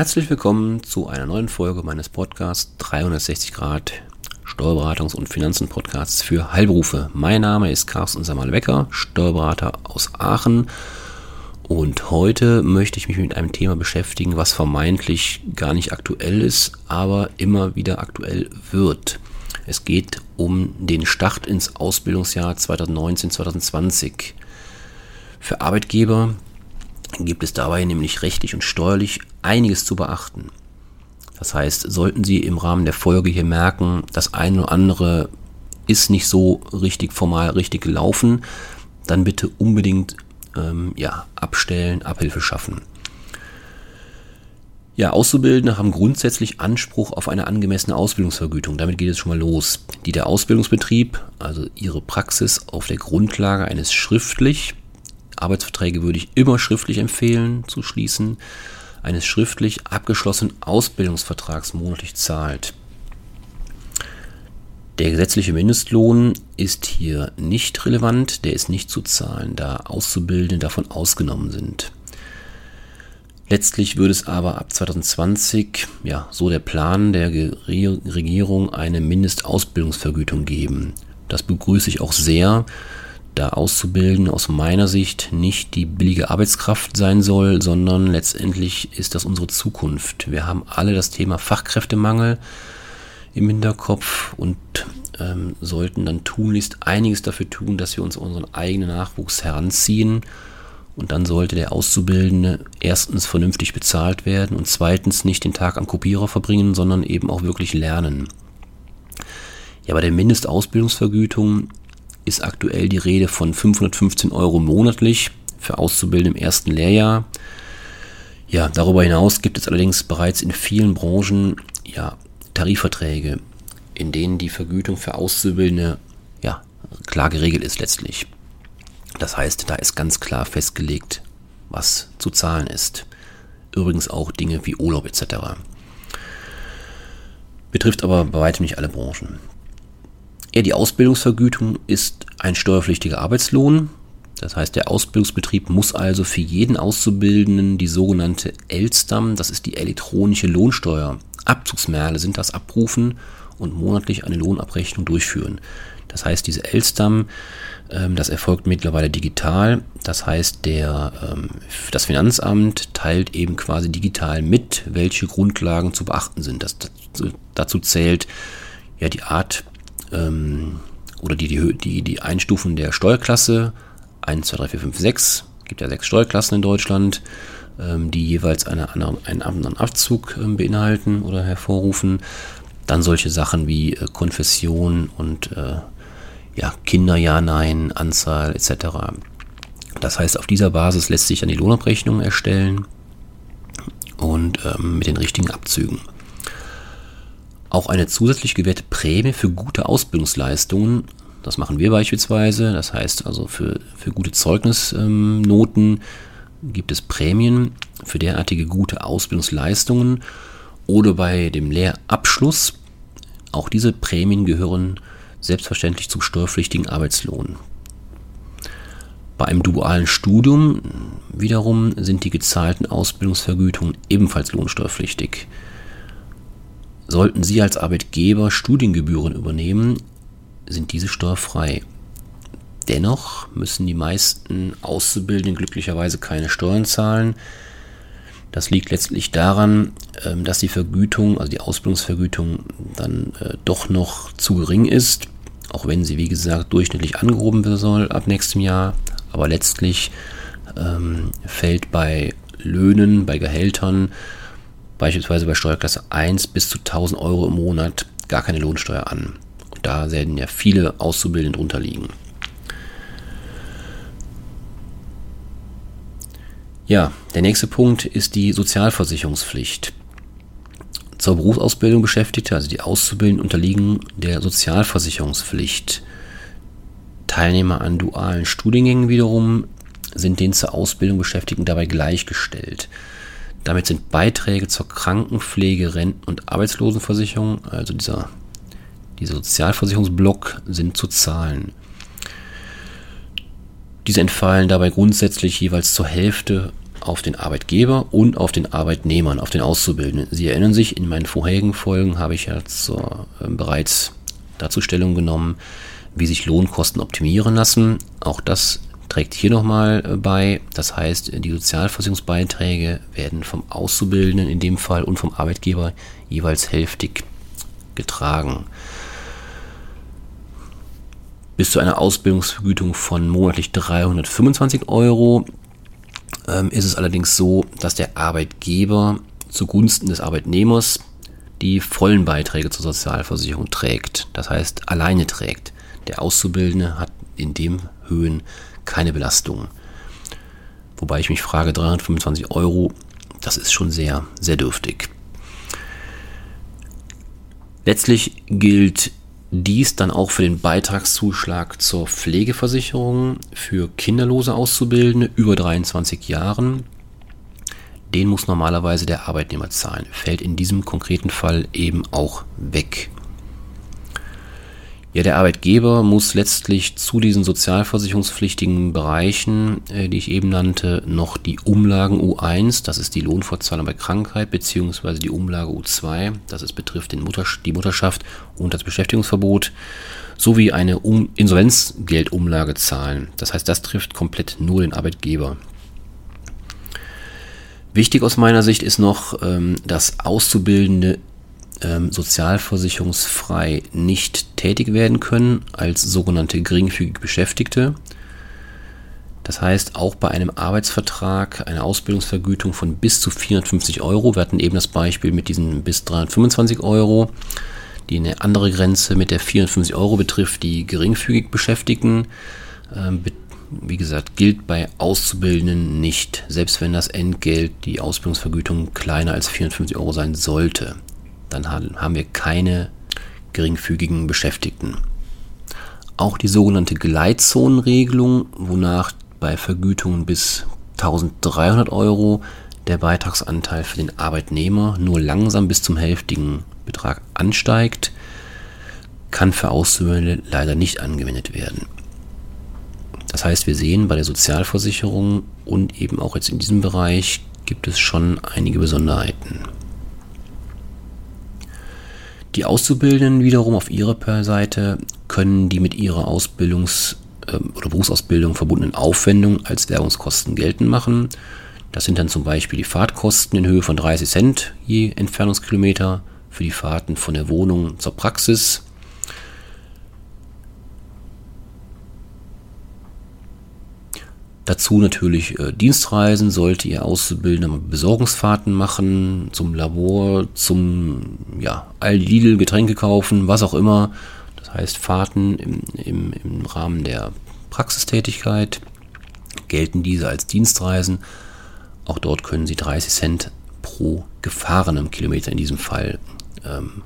Herzlich willkommen zu einer neuen Folge meines Podcasts 360 Grad Steuerberatungs- und Finanzen-Podcasts für Heilberufe. Mein Name ist Carsten Samal-Wecker, Steuerberater aus Aachen. Und heute möchte ich mich mit einem Thema beschäftigen, was vermeintlich gar nicht aktuell ist, aber immer wieder aktuell wird. Es geht um den Start ins Ausbildungsjahr 2019-2020. Für Arbeitgeber gibt es dabei nämlich rechtlich und steuerlich einiges zu beachten. Das heißt, sollten Sie im Rahmen der Folge hier merken, das eine oder andere ist nicht so richtig formal richtig gelaufen, dann bitte unbedingt ähm, ja, abstellen, Abhilfe schaffen. Ja, Auszubildende haben grundsätzlich Anspruch auf eine angemessene Ausbildungsvergütung. Damit geht es schon mal los. Die der Ausbildungsbetrieb, also ihre Praxis auf der Grundlage eines schriftlich, Arbeitsverträge würde ich immer schriftlich empfehlen zu schließen, eines schriftlich abgeschlossenen Ausbildungsvertrags monatlich zahlt. Der gesetzliche Mindestlohn ist hier nicht relevant, der ist nicht zu zahlen, da Auszubildende davon ausgenommen sind. Letztlich würde es aber ab 2020, ja, so der Plan der Regierung, eine Mindestausbildungsvergütung geben. Das begrüße ich auch sehr, da Auszubildende aus meiner Sicht nicht die billige Arbeitskraft sein soll, sondern letztendlich ist das unsere Zukunft. Wir haben alle das Thema Fachkräftemangel im Hinterkopf und ähm, sollten dann tunlichst einiges dafür tun, dass wir uns unseren eigenen Nachwuchs heranziehen. Und dann sollte der Auszubildende erstens vernünftig bezahlt werden und zweitens nicht den Tag am Kopierer verbringen, sondern eben auch wirklich lernen. Ja, bei der Mindestausbildungsvergütung ist aktuell die Rede von 515 Euro monatlich für Auszubildende im ersten Lehrjahr. Ja, darüber hinaus gibt es allerdings bereits in vielen Branchen ja, Tarifverträge, in denen die Vergütung für Auszubildende ja, klar geregelt ist letztlich. Das heißt, da ist ganz klar festgelegt, was zu zahlen ist. Übrigens auch Dinge wie Urlaub etc. Betrifft aber bei weitem nicht alle Branchen. Ja, die Ausbildungsvergütung ist ein steuerpflichtiger Arbeitslohn. Das heißt, der Ausbildungsbetrieb muss also für jeden Auszubildenden die sogenannte ELSTAM, das ist die elektronische Lohnsteuer, Abzugsmerle sind das abrufen und monatlich eine Lohnabrechnung durchführen. Das heißt, diese Elstam, ähm, das erfolgt mittlerweile digital. Das heißt, der, ähm, das Finanzamt teilt eben quasi digital mit, welche Grundlagen zu beachten sind. Das, dazu, dazu zählt ja die Art ähm, oder die, die, die, die Einstufen der Steuerklasse 1, 2, 3, 4, 5, 6. Es gibt ja sechs Steuerklassen in Deutschland, ähm, die jeweils eine, eine, einen anderen Abzug ähm, beinhalten oder hervorrufen. Dann solche Sachen wie äh, Konfession und äh, ja, Kinder, ja, nein, Anzahl etc. Das heißt, auf dieser Basis lässt sich dann die Lohnabrechnung erstellen und ähm, mit den richtigen Abzügen. Auch eine zusätzlich gewährte Prämie für gute Ausbildungsleistungen, das machen wir beispielsweise, das heißt also für, für gute Zeugnisnoten gibt es Prämien für derartige gute Ausbildungsleistungen oder bei dem Lehrabschluss auch diese Prämien gehören selbstverständlich zum steuerpflichtigen Arbeitslohn. Bei einem dualen Studium wiederum sind die gezahlten Ausbildungsvergütungen ebenfalls lohnsteuerpflichtig. Sollten Sie als Arbeitgeber Studiengebühren übernehmen, sind diese steuerfrei. Dennoch müssen die meisten Auszubildenden glücklicherweise keine Steuern zahlen, das liegt letztlich daran, ähm, dass die Vergütung, also die Ausbildungsvergütung, dann äh, doch noch zu gering ist, auch wenn sie, wie gesagt, durchschnittlich angehoben werden soll ab nächstem Jahr. Aber letztlich ähm, fällt bei Löhnen, bei Gehältern, beispielsweise bei Steuerklasse 1 bis zu 1000 Euro im Monat gar keine Lohnsteuer an. Und da werden ja viele Auszubildende drunter liegen. Ja, der nächste Punkt ist die Sozialversicherungspflicht. Zur Berufsausbildung Beschäftigte, also die Auszubildenden, unterliegen der Sozialversicherungspflicht. Teilnehmer an dualen Studiengängen wiederum sind den zur Ausbildung Beschäftigten dabei gleichgestellt. Damit sind Beiträge zur Krankenpflege, Renten- und Arbeitslosenversicherung, also dieser, dieser Sozialversicherungsblock, sind zu zahlen. Diese entfallen dabei grundsätzlich jeweils zur Hälfte auf den Arbeitgeber und auf den Arbeitnehmern, auf den Auszubildenden. Sie erinnern sich, in meinen vorherigen Folgen habe ich ja zur, äh, bereits dazu Stellung genommen, wie sich Lohnkosten optimieren lassen. Auch das trägt hier nochmal äh, bei. Das heißt, die Sozialversicherungsbeiträge werden vom Auszubildenden in dem Fall und vom Arbeitgeber jeweils hälftig getragen. Bis zu einer Ausbildungsvergütung von monatlich 325 Euro ähm, ist es allerdings so, dass der Arbeitgeber zugunsten des Arbeitnehmers die vollen Beiträge zur Sozialversicherung trägt. Das heißt, alleine trägt. Der Auszubildende hat in dem Höhen keine Belastung. Wobei ich mich frage, 325 Euro, das ist schon sehr, sehr dürftig. Letztlich gilt dies dann auch für den Beitragszuschlag zur Pflegeversicherung für kinderlose Auszubildende über 23 Jahren. Den muss normalerweise der Arbeitnehmer zahlen. Fällt in diesem konkreten Fall eben auch weg. Ja, der Arbeitgeber muss letztlich zu diesen sozialversicherungspflichtigen Bereichen, äh, die ich eben nannte, noch die Umlagen U1, das ist die Lohnfortzahlung bei Krankheit, beziehungsweise die Umlage U2, das ist, betrifft den Mutter, die Mutterschaft und das Beschäftigungsverbot, sowie eine um Insolvenzgeldumlage zahlen. Das heißt, das trifft komplett nur den Arbeitgeber. Wichtig aus meiner Sicht ist noch, ähm, dass Auszubildende ähm, sozialversicherungsfrei nicht tätig werden können als sogenannte geringfügig Beschäftigte. Das heißt, auch bei einem Arbeitsvertrag eine Ausbildungsvergütung von bis zu 450 Euro, wir hatten eben das Beispiel mit diesen bis 325 Euro, die eine andere Grenze mit der 450 Euro betrifft, die geringfügig Beschäftigten, ähm, wie gesagt, gilt bei Auszubildenden nicht, selbst wenn das Entgelt, die Ausbildungsvergütung kleiner als 450 Euro sein sollte dann haben wir keine geringfügigen Beschäftigten. Auch die sogenannte Gleitzonenregelung, wonach bei Vergütungen bis 1300 Euro der Beitragsanteil für den Arbeitnehmer nur langsam bis zum hälftigen Betrag ansteigt, kann für Auszubildende leider nicht angewendet werden. Das heißt, wir sehen bei der Sozialversicherung und eben auch jetzt in diesem Bereich gibt es schon einige Besonderheiten. Die Auszubildenden wiederum auf ihrer Seite können die mit ihrer Ausbildungs- ähm, oder Berufsausbildung verbundenen Aufwendungen als Werbungskosten geltend machen. Das sind dann zum Beispiel die Fahrtkosten in Höhe von 30 Cent je Entfernungskilometer für die Fahrten von der Wohnung zur Praxis Dazu natürlich äh, Dienstreisen, sollte ihr Auszubildender Besorgungsfahrten machen, zum Labor, zum ja, Lidl Getränke kaufen, was auch immer. Das heißt Fahrten im, im, im Rahmen der Praxistätigkeit gelten diese als Dienstreisen. Auch dort können Sie 30 Cent pro gefahrenem Kilometer in diesem Fall ähm,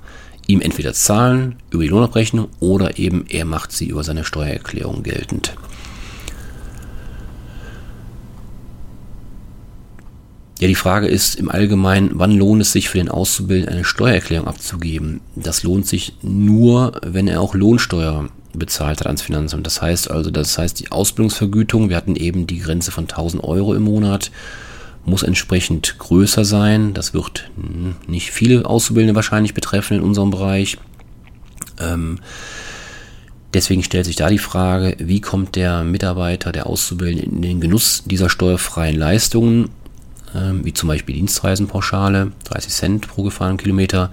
ihm entweder zahlen über die Lohnabrechnung oder eben er macht sie über seine Steuererklärung geltend. Ja, die Frage ist im Allgemeinen, wann lohnt es sich für den Auszubildenden eine Steuererklärung abzugeben? Das lohnt sich nur, wenn er auch Lohnsteuer bezahlt hat ans Finanzamt. Das heißt also, das heißt die Ausbildungsvergütung, wir hatten eben die Grenze von 1000 Euro im Monat, muss entsprechend größer sein. Das wird nicht viele Auszubildende wahrscheinlich betreffen in unserem Bereich. Ähm, deswegen stellt sich da die Frage, wie kommt der Mitarbeiter, der Auszubildende in den Genuss dieser steuerfreien Leistungen? Ähm, wie zum Beispiel Dienstreisenpauschale, 30 Cent pro gefahrenen Kilometer.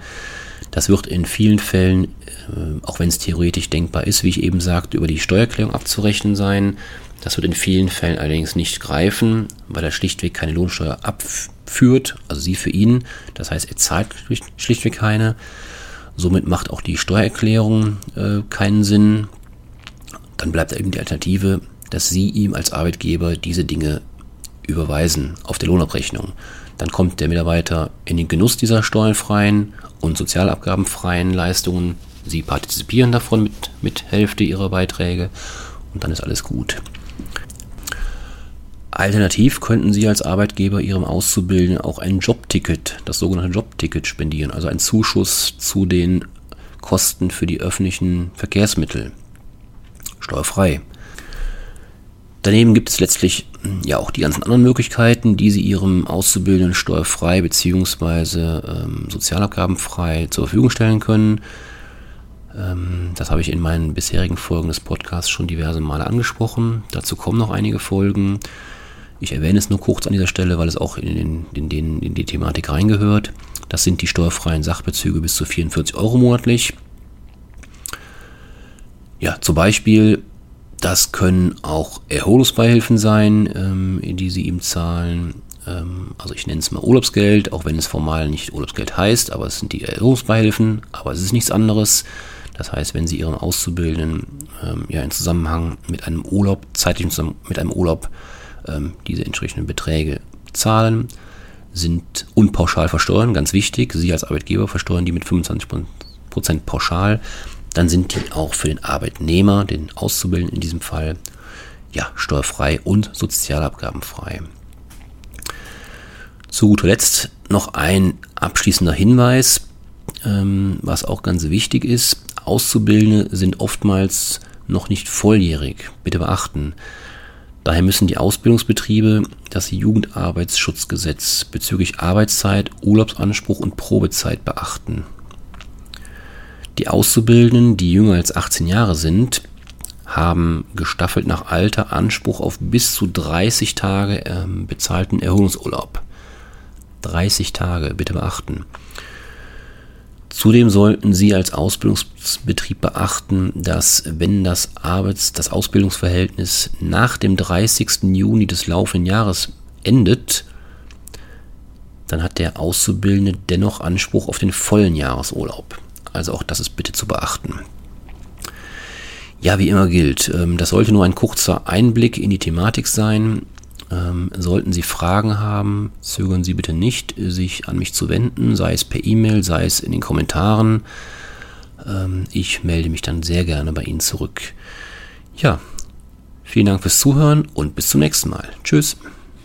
Das wird in vielen Fällen, äh, auch wenn es theoretisch denkbar ist, wie ich eben sagte, über die Steuererklärung abzurechnen sein. Das wird in vielen Fällen allerdings nicht greifen, weil er schlichtweg keine Lohnsteuer abführt, also sie für ihn. Das heißt, er zahlt schlichtweg keine. Somit macht auch die Steuererklärung äh, keinen Sinn. Dann bleibt eben die Alternative, dass Sie ihm als Arbeitgeber diese Dinge überweisen auf der Lohnabrechnung. Dann kommt der Mitarbeiter in den Genuss dieser steuerfreien und sozialabgabenfreien Leistungen. Sie partizipieren davon mit, mit Hälfte ihrer Beiträge und dann ist alles gut. Alternativ könnten Sie als Arbeitgeber Ihrem Auszubildenden auch ein Jobticket, das sogenannte Jobticket spendieren, also ein Zuschuss zu den Kosten für die öffentlichen Verkehrsmittel. Steuerfrei. Daneben gibt es letztlich hm, ja auch die ganzen anderen Möglichkeiten, die Sie Ihrem Auszubildenden steuerfrei bzw. Ähm, sozialabgabenfrei zur Verfügung stellen können. Ähm, das habe ich in meinen bisherigen Folgen des Podcasts schon diverse Male angesprochen. Dazu kommen noch einige Folgen. Ich erwähne es nur kurz an dieser Stelle, weil es auch in, den, in, den, in die Thematik reingehört. Das sind die steuerfreien Sachbezüge bis zu 44 Euro monatlich. Ja, zum Beispiel, das können auch Erholungsbeihilfen sein, ähm, die Sie ihm zahlen. Ähm, also ich nenne es mal Urlaubsgeld, auch wenn es formal nicht Urlaubsgeld heißt, aber es sind die Erholungsbeihilfen, aber es ist nichts anderes. Das heißt, wenn Sie Ihren Auszubildenden ähm, ja in Zusammenhang mit einem Urlaub, zeitlich mit einem Urlaub ähm, diese entsprechenden Beträge zahlen, sind unpauschal versteuern, ganz wichtig. Sie als Arbeitgeber versteuern die mit 25% pauschal. Dann sind die auch für den Arbeitnehmer, den Auszubildenden in diesem Fall, ja, steuerfrei und sozialabgabenfrei. Zu guter Letzt noch ein abschließender Hinweis, ähm, was auch ganz wichtig ist. Auszubildende sind oftmals noch nicht volljährig. Bitte beachten. Daher müssen die Ausbildungsbetriebe das Jugendarbeitsschutzgesetz bezüglich Arbeitszeit, Urlaubsanspruch und Probezeit beachten. Die Auszubildenden, die jünger als 18 Jahre sind, haben gestaffelt nach Alter Anspruch auf bis zu 30 Tage äh, bezahlten Erholungsurlaub. 30 Tage, bitte beachten. Zudem sollten Sie als Ausbildungsbetrieb beachten, dass wenn das Arbeits-, das Ausbildungsverhältnis nach dem 30. Juni des laufenden Jahres endet, dann hat der Auszubildende dennoch Anspruch auf den vollen Jahresurlaub. Also auch das ist bitte zu beachten. Ja, wie immer gilt, ähm, das sollte nur ein kurzer Einblick in die Thematik sein. Ähm, sollten Sie Fragen haben, zögern Sie bitte nicht, sich an mich zu wenden, sei es per E-Mail, sei es in den Kommentaren. Ähm, ich melde mich dann sehr gerne bei Ihnen zurück. Ja, vielen Dank fürs Zuhören und bis zum nächsten Mal. Tschüss.